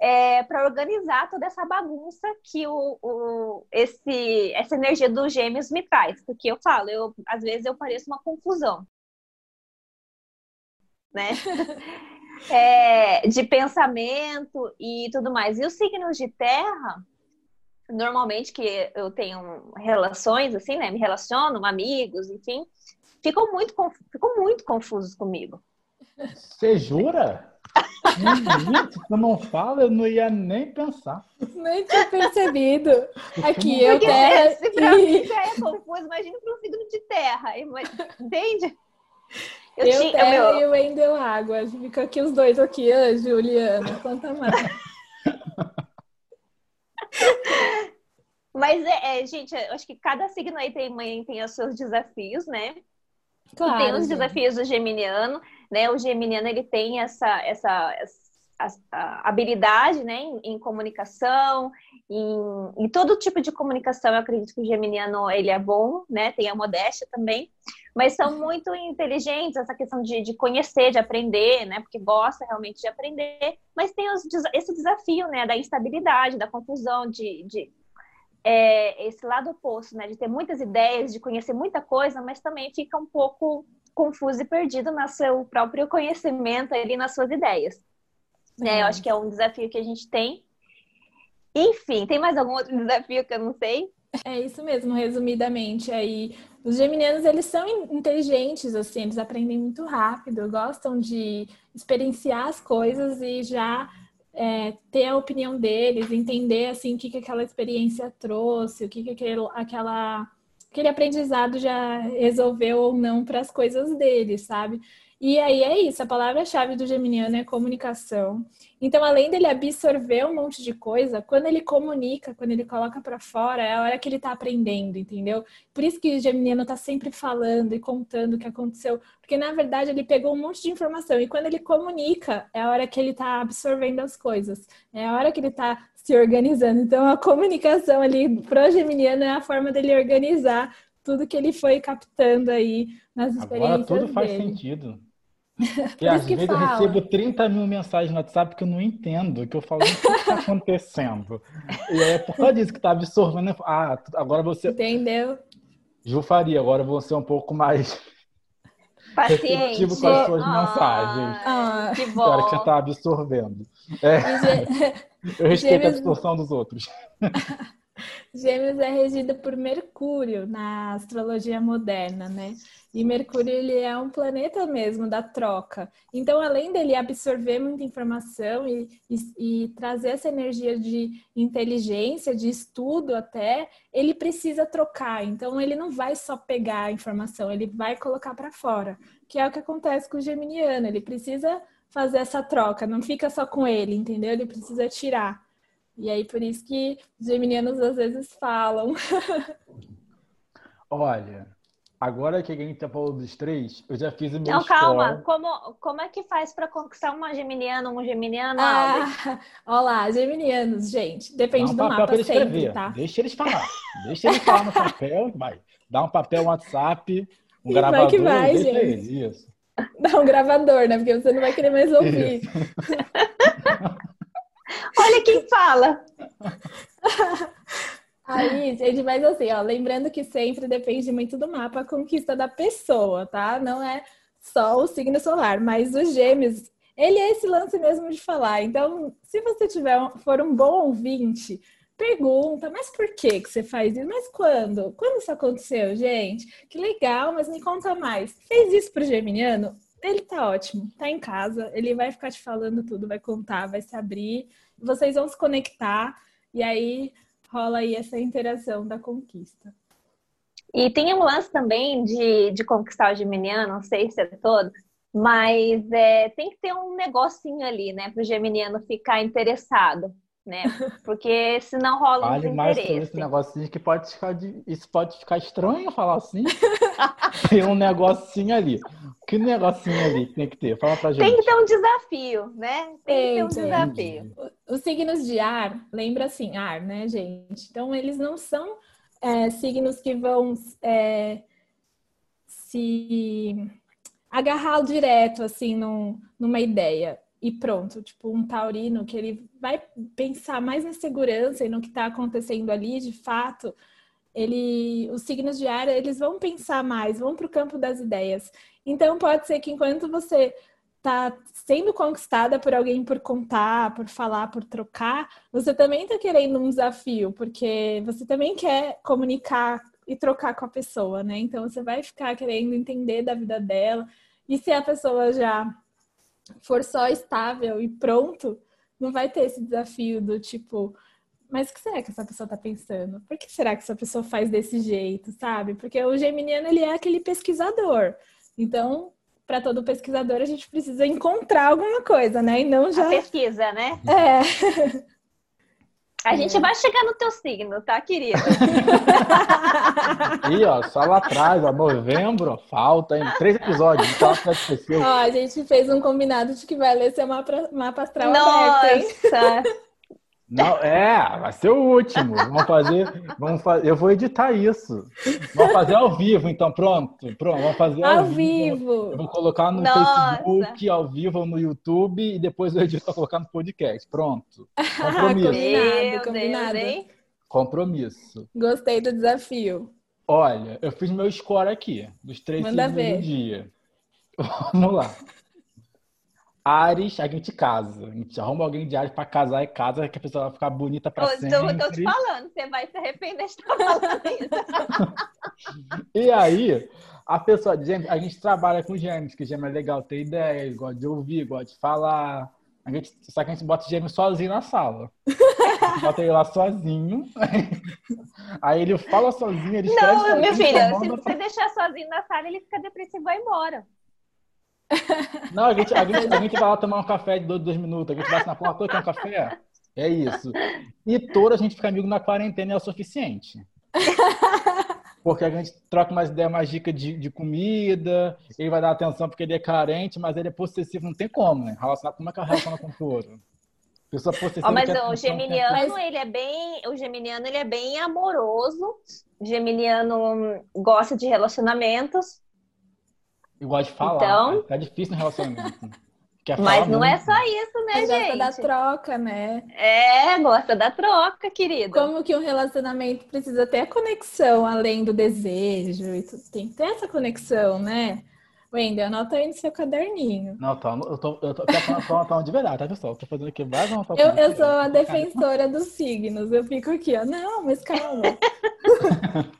é, para organizar toda essa bagunça que o, o, esse, essa energia dos gêmeos me traz. Porque eu falo, eu, às vezes eu pareço uma confusão. Né? *laughs* é, de pensamento e tudo mais. E os signos de terra, normalmente que eu tenho relações, assim, né? Me relaciono, amigos, enfim, ficam muito, ficam muito confusos comigo. Você jura? Se tu não fala, eu não ia nem pensar. Nem tinha percebido. Aqui, eu terra... Se pra *laughs* mim já é confuso, imagina para um signo de terra. Entende? Eu, eu tinha, terra meu... e o Wendel água. Fica aqui os dois aqui, a Juliana. Conta mais. *laughs* Mas, é, é, gente, acho que cada signo aí tem, tem os seus desafios, né? Claro, tem os desafios do geminiano, né? O geminiano, ele tem essa, essa, essa habilidade, né? Em, em comunicação, em, em, todo tipo de comunicação, eu acredito que o geminiano, ele é bom, né? Tem a modéstia também mas são muito inteligentes, essa questão de, de conhecer, de aprender, né? Porque gosta realmente de aprender, mas tem os, esse desafio, né? Da instabilidade, da confusão, de, de é, esse lado oposto, né? De ter muitas ideias, de conhecer muita coisa, mas também fica um pouco confuso e perdido no seu próprio conhecimento ali nas suas ideias. Né? Eu acho que é um desafio que a gente tem. Enfim, tem mais algum outro desafio que eu não sei? É isso mesmo, resumidamente. Aí, os geminianos, eles são inteligentes, assim, eles aprendem muito rápido, gostam de experienciar as coisas e já é, ter a opinião deles, entender, assim, o que, que aquela experiência trouxe, o que, que aquele, aquela, aquele aprendizado já resolveu ou não para as coisas deles, sabe? E aí é isso, a palavra-chave do geminiano é comunicação. Então, além dele absorver um monte de coisa, quando ele comunica, quando ele coloca para fora, é a hora que ele tá aprendendo, entendeu? Por isso que o geminiano tá sempre falando e contando o que aconteceu, porque na verdade ele pegou um monte de informação e quando ele comunica, é a hora que ele tá absorvendo as coisas, é a hora que ele tá se organizando. Então, a comunicação ali pro geminiano é a forma dele organizar tudo que ele foi captando aí nas experiências Agora tudo faz dele. sentido. *laughs* E às vezes eu fala. recebo 30 mil mensagens no WhatsApp que eu não entendo, que eu falo, o que está acontecendo? E aí é por causa disso que está absorvendo. eu falo, Ah, agora você. Entendeu? Ju Faria, agora eu vou ser um pouco mais *laughs* Paciente. com as suas Ah, mensagens. Ah, Que Agora que você bom. está absorvendo. É, eu respeito a absorção dos outros. *laughs* Gêmeos é regido por Mercúrio na astrologia moderna, né? E Mercúrio ele é um planeta mesmo da troca. Então, além dele absorver muita informação e, e, e trazer essa energia de inteligência, de estudo até, ele precisa trocar. Então, ele não vai só pegar a informação, ele vai colocar para fora, que é o que acontece com o geminiano. Ele precisa fazer essa troca, não fica só com ele, entendeu? Ele precisa tirar. E aí, por isso que os geminianos às vezes falam. *laughs* Olha, agora que a gente tá falando dos três, eu já fiz o meu Não, calma. score. Como, como é que faz para conquistar uma geminiana, um geminiano? Ah, olha *laughs* lá, geminianos, gente. Depende um do papel mapa sempre, escrever. tá? Deixa eles falar. Deixa ele falar no *laughs* papel, vai. Dá um papel, um WhatsApp, um E vai gravador, que vai, deixa gente. ele. Isso. Dá um gravador, né? Porque você não vai querer mais ouvir. Olha quem fala. *laughs* Aí, gente, mas assim, ó, lembrando que sempre depende muito do mapa a conquista da pessoa, tá? Não é só o signo solar, mas os gêmeos, ele é esse lance mesmo de falar. Então, se você tiver for um bom ouvinte, pergunta, mas por que que você faz isso? Mas quando? Quando isso aconteceu, gente? Que legal, mas me conta mais. Fez isso pro geminiano? Ele tá ótimo, tá em casa, ele vai ficar te falando tudo, vai contar, vai se abrir, vocês vão se conectar e aí rola aí essa interação da conquista. E tem um lance também de, de conquistar o geminiano, não sei se é todo, mas é, tem que ter um negocinho ali, né, para o geminiano ficar interessado, né? *laughs* Porque senão rola um Fale mais sobre desinteresse. esse negocinho que pode ficar de... Isso pode ficar estranho falar assim. *laughs* *laughs* Tem um negocinho ali. Que negocinho ali que tem que ter? Fala pra gente. Tem que ter um desafio, né? Tem que ter um Tem, tem. desafio. Os signos de ar, lembra assim, ar, né, gente? Então, eles não são é, signos que vão é, se agarrar direto, assim, num- numa ideia e pronto. Tipo, um taurino que ele vai pensar mais na segurança e no que está acontecendo ali, de fato. Ele, os signos de ar, eles vão pensar mais, vão para o campo das ideias. Então, pode ser que enquanto você tá sendo conquistada por alguém por contar, por falar, por trocar, você também tá querendo um desafio, porque você também quer comunicar e trocar com a pessoa, né? Então você vai ficar querendo entender da vida dela. E se a pessoa já for só estável e pronto, não vai ter esse desafio do tipo, mas o que será que essa pessoa tá pensando? Por que será que essa pessoa faz desse jeito, sabe? Porque o geminiano ele é aquele pesquisador. Então, para todo pesquisador, a gente precisa encontrar alguma coisa, né? E não A já. pesquisa, né? É. *laughs* A gente vai chegar no teu signo, tá, querida? *laughs* E ó, só lá atrás, ó, novembro, falta em três episódios. Então. Ó, a gente fez um combinado de que vai ler seu mapa, mapa astral aberto, hein? Nossa! *laughs* Não, é, vai ser o último. Vamos fazer, vamos fazer. Eu vou editar isso. Vamos fazer ao vivo, então pronto, pronto. Vamos fazer ao, Ao vivo. vivo. Eu vou colocar no Nossa. Facebook, ao vivo ou no YouTube e depois eu edito para colocar no podcast. Pronto. Ah, Compromisso. Combinado, combinado. Deus, hein? Compromisso. Gostei do desafio. Olha, eu fiz meu score aqui, dos três Manda ver. do dia. *laughs* Vamos lá. Ares, a gente casa. A gente arruma alguém de Ares pra casar e casa, que a pessoa vai ficar bonita pra Eu sempre. tô, eu tô te falando, você vai se arrepender de estar falando isso. *laughs* E aí, a pessoa gêmeos, a gente trabalha com gêmeos, que gêmeo é legal ter ideia, gosta de ouvir, gosta de falar. A gente, só que a gente bota gêmeo sozinho na sala. *laughs* bota ele lá sozinho. *laughs* Aí ele fala sozinho, ele Não, meu filho, se você deixar sozinho na sala, ele fica depressivo e vai embora. Não, a gente, a, gente, a gente vai lá tomar um café de dois, dois minutos. A gente bate na porta, "Oi, quer um café? É isso. E toda a gente fica amigo na quarentena é o suficiente. Porque a gente troca umas ideias, mais dicas de, de comida, ele vai dar atenção porque ele é carente, mas ele é possessivo, não tem como, né? Relacionar, como é que relaciona com o touro? Pessoa possessiva Ó, mas o quer geminiano, ele é bem. O geminiano, ele é bem amoroso. O geminiano gosta de relacionamentos. Eu gosto de falar. Então- né? Tá difícil no relacionamento. *laughs* Quer Mas não é muito. só isso, né, Mas gosta da gente? troca, né? É, gosta da troca, querido. Como que um relacionamento precisa ter a conexão além do desejo e tudo. Tem que ter essa conexão, né? Wendel, anota aí no seu caderninho. Não, eu tô, eu tô, eu tô, eu tô, tô anotando de verdade, tá, pessoal? Eu tô fazendo aqui várias Eu, anotações. eu sou a defensora dos signos. Eu fico aqui, ó. Não, mas calma. *laughs*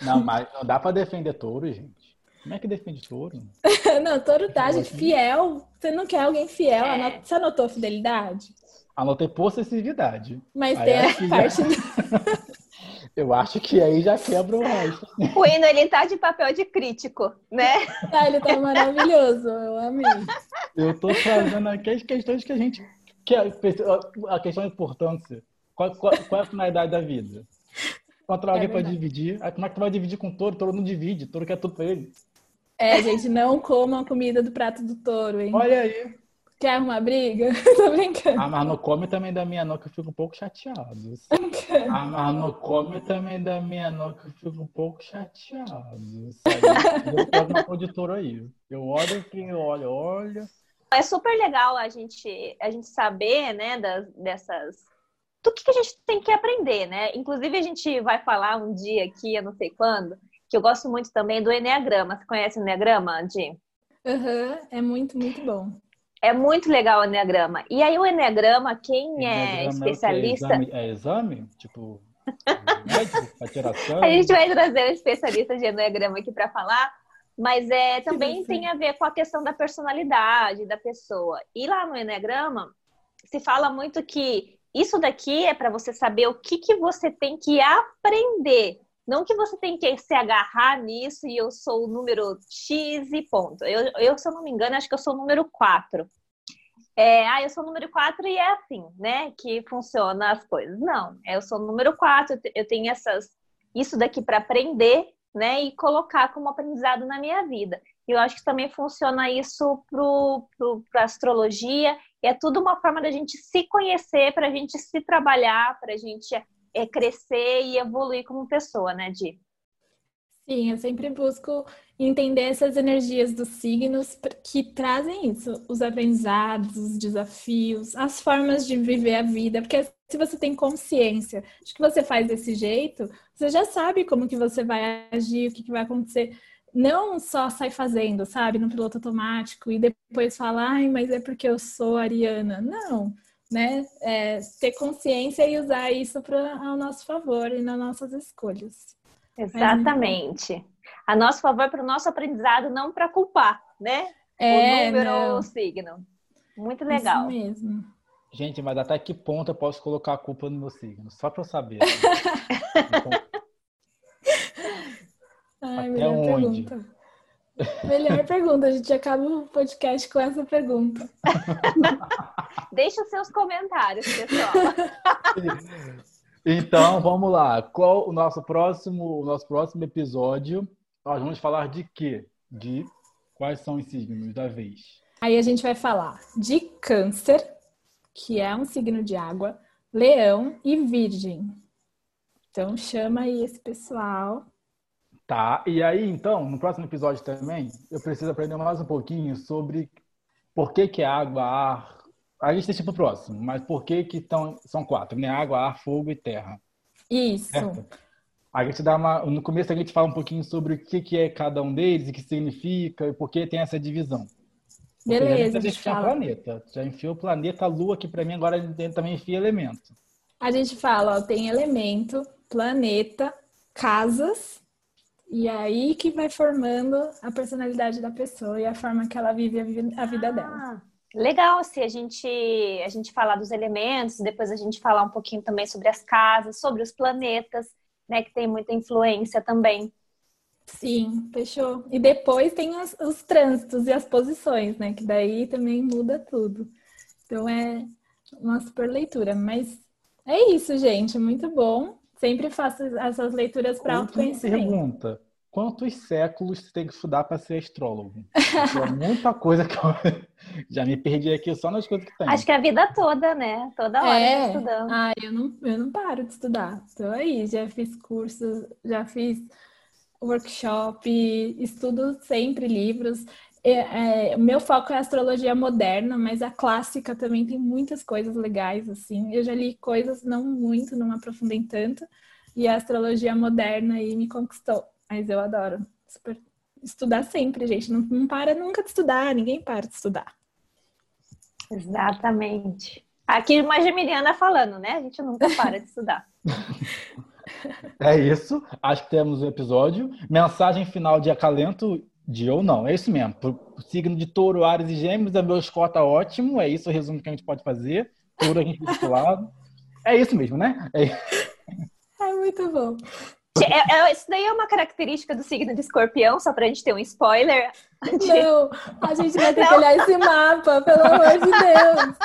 Não, mas não dá pra defender touro, gente. Como é que defende touro? *laughs* Não, touro tá, gente. Fiel. Você não quer alguém fiel? Anota- Você anotou fidelidade? Anotei possessividade. Mas Aí tem a que já- parte do... *laughs* Eu acho que aí já quebra o resto. O Hino, ele tá de papel de crítico, né? Ah, ele tá maravilhoso. Eu amei. Eu tô trazendo aqui as questões que a gente. Que a, a questão da importância. Qual, qual, qual é a finalidade da vida? Encontrar alguém pra verdade. dividir. Como é que tu vai dividir com touro? Touro não divide, touro quer tudo pra ele. É, gente, não comam a comida do prato do touro, hein? Olha aí. Quer uma briga? *laughs* Tô brincando. Ah, mas não come também da minha que eu fico um pouco chateado. Ah, mas não come também da minha que eu fico um pouco chateado. Sabe? Uma cor de touro aí. Eu olho eu olho, olha. É super legal a gente, a gente saber, né, das, dessas. Do que, que a gente tem que aprender, né? Inclusive, a gente vai falar um dia aqui, eu não sei quando, que eu gosto muito também do Enneagrama. Você conhece o Enneagrama, Di? Aham, é muito, muito bom. É muito legal o Enneagrama. E aí, o Enneagrama, quem é Enneagrama quê? especialista. exame, é exame? Tipo, médico? Sangue? *laughs* A gente vai trazer um especialista de Enneagrama aqui para falar, mas é, também Sim, sim. tem a ver com a questão da personalidade da pessoa. E lá no Enneagrama, se fala muito que isso daqui é para você saber o que, que você tem que aprender. Não que você tem que se agarrar nisso e eu sou o número X e ponto. Eu, eu se eu não me engano, acho que eu sou o número 4. É, ah, eu sou o número 4 e é assim, né? Que funciona as coisas. Não, eu sou o número 4, eu te- eu tenho essas, isso daqui para aprender, né? E colocar como aprendizado na minha vida. E eu acho que também funciona isso para a astrologia. E é tudo uma forma da gente se conhecer, para a gente se trabalhar, para a gente é, crescer e evoluir como pessoa, né, Di? Sim, eu sempre busco entender essas energias dos signos que trazem isso, os aprendizados, os desafios, as formas de viver a vida, porque se você tem consciência de que você faz desse jeito, você já sabe como que você vai agir, o que que vai acontecer. Não só sai fazendo, sabe, no piloto automático e depois fala, ai, mas é porque eu sou ariana. Não, né? É ter consciência e usar isso para ao nosso favor e nas nossas escolhas. Exatamente. A nosso favor, para o nosso aprendizado, não para culpar, né? É, o número ou o signo. Muito Isso legal. mesmo. Gente, mas até que ponto eu posso colocar a culpa no meu signo? Só pra eu saber. *laughs* Então, Ai, Até melhor onde? pergunta. Melhor pergunta. A gente acaba o podcast com essa pergunta. *laughs* Deixa os seus comentários, pessoal. Então, vamos lá. Qual o nosso próximo, o nosso próximo episódio? Nós vamos falar de quê? De quais são os signos da vez. Aí a gente vai falar de Câncer, que é um signo de água, Leão e Virgem. Então chama aí esse pessoal. Tá, e aí então, no próximo episódio também, eu preciso aprender mais um pouquinho sobre por que que é água, ar. A gente deixa pro próximo, mas por que que tão, são quatro, né? Água, ar, fogo e terra. Isso. Certo? A gente dá uma, no começo a gente fala um pouquinho sobre o que, que é cada um deles, o que significa e por que tem essa divisão. Beleza, a gente fala. planeta. Já enfiou o planeta, a Lua aqui para mim, agora a gente também enfia elemento. A gente fala, ó, tem elemento, planeta, casas, e aí que vai formando a personalidade da pessoa e a forma que ela vive a vida dela. Ah, legal, se a gente a gente falar dos elementos, depois a gente falar um pouquinho também sobre as casas, sobre os planetas né? Que tem muita influência também. Sim, fechou. E depois tem os, os trânsitos e as posições, né? Que daí também muda tudo. Então é uma super leitura. Mas é isso, gente. Muito bom. Sempre faço essas leituras para autoconhecimento. Pergunta: quantos séculos você tem que estudar para ser astrólogo? é muita coisa que eu *laughs* já me perdi aqui só nas coisas que tem. Acho que a vida toda, né? Toda hora é. estudando. Ah, eu não, eu não paro de estudar. Estou aí, já fiz curso, já fiz workshop, estudo sempre livros. É, é, meu foco é astrologia moderna, mas a clássica também tem muitas coisas legais, assim. Eu já li coisas não muito, não me aprofundei tanto, e a astrologia moderna aí me conquistou. Mas eu adoro. Super... Estudar sempre, gente. Não, não para nunca de estudar, ninguém para de estudar. Exatamente. Aqui uma geminiana falando, né? A gente nunca para de estudar. *laughs* É isso. Acho que temos o um episódio. Mensagem final de acalento de ou não. É isso mesmo. Pro signo de touro, Ares e Gêmeos, a meu escota ótimo. É isso o resumo que a gente pode fazer. Touro a gente do lado. É isso mesmo, né? É, é muito bom. É, é, isso daí é uma característica do signo de escorpião, só pra gente ter um spoiler. Não, a gente vai ter Não. que olhar esse mapa, pelo amor de Deus.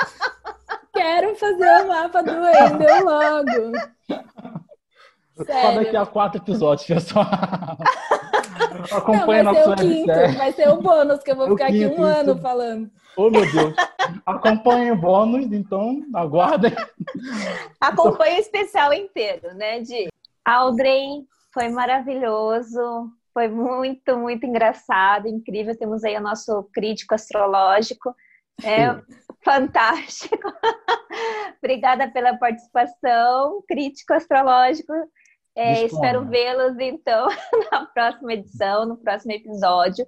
Quero fazer o mapa do Wendel logo. Sério. Só daqui a quatro episódios, pessoal. *laughs* Acompanha Não, vai ser o quinto, vai ser o bônus, que eu vou *laughs* o ficar quinto, aqui um isso. ano falando. Oh, meu Deus. Acompanhe o bônus, então aguardem. *laughs* Acompanhe o especial inteiro, né, Di? Audrey, foi maravilhoso, foi muito, muito engraçado, incrível. Temos aí o nosso crítico astrológico. É fantástico. Obrigada pela participação, crítico astrológico. É, espero vê-los então *laughs* na próxima edição, no próximo episódio.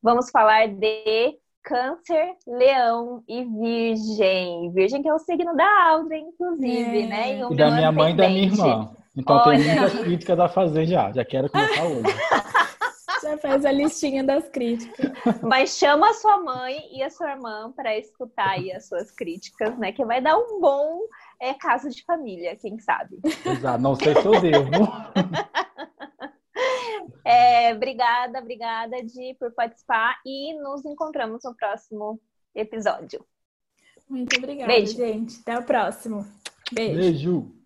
Vamos falar de Câncer, Leão e Virgem. Virgem que é o signo da Audrey, inclusive, é. né? E, e da minha mãe e da minha irmã. Então Olha. tem muitas críticas a fazer já. Já quero começar hoje. *laughs* Já faz a listinha das críticas. Mas chama a sua mãe e a sua irmã para escutar aí as suas críticas, né? Que vai dar um bom é, caso de família, quem sabe. Exato, não sei se eu devo. *laughs* É, obrigada, obrigada, Di, por participar e nos encontramos no próximo episódio. Muito obrigada, Beijo. gente. Até o próximo. Beijo. Beijo.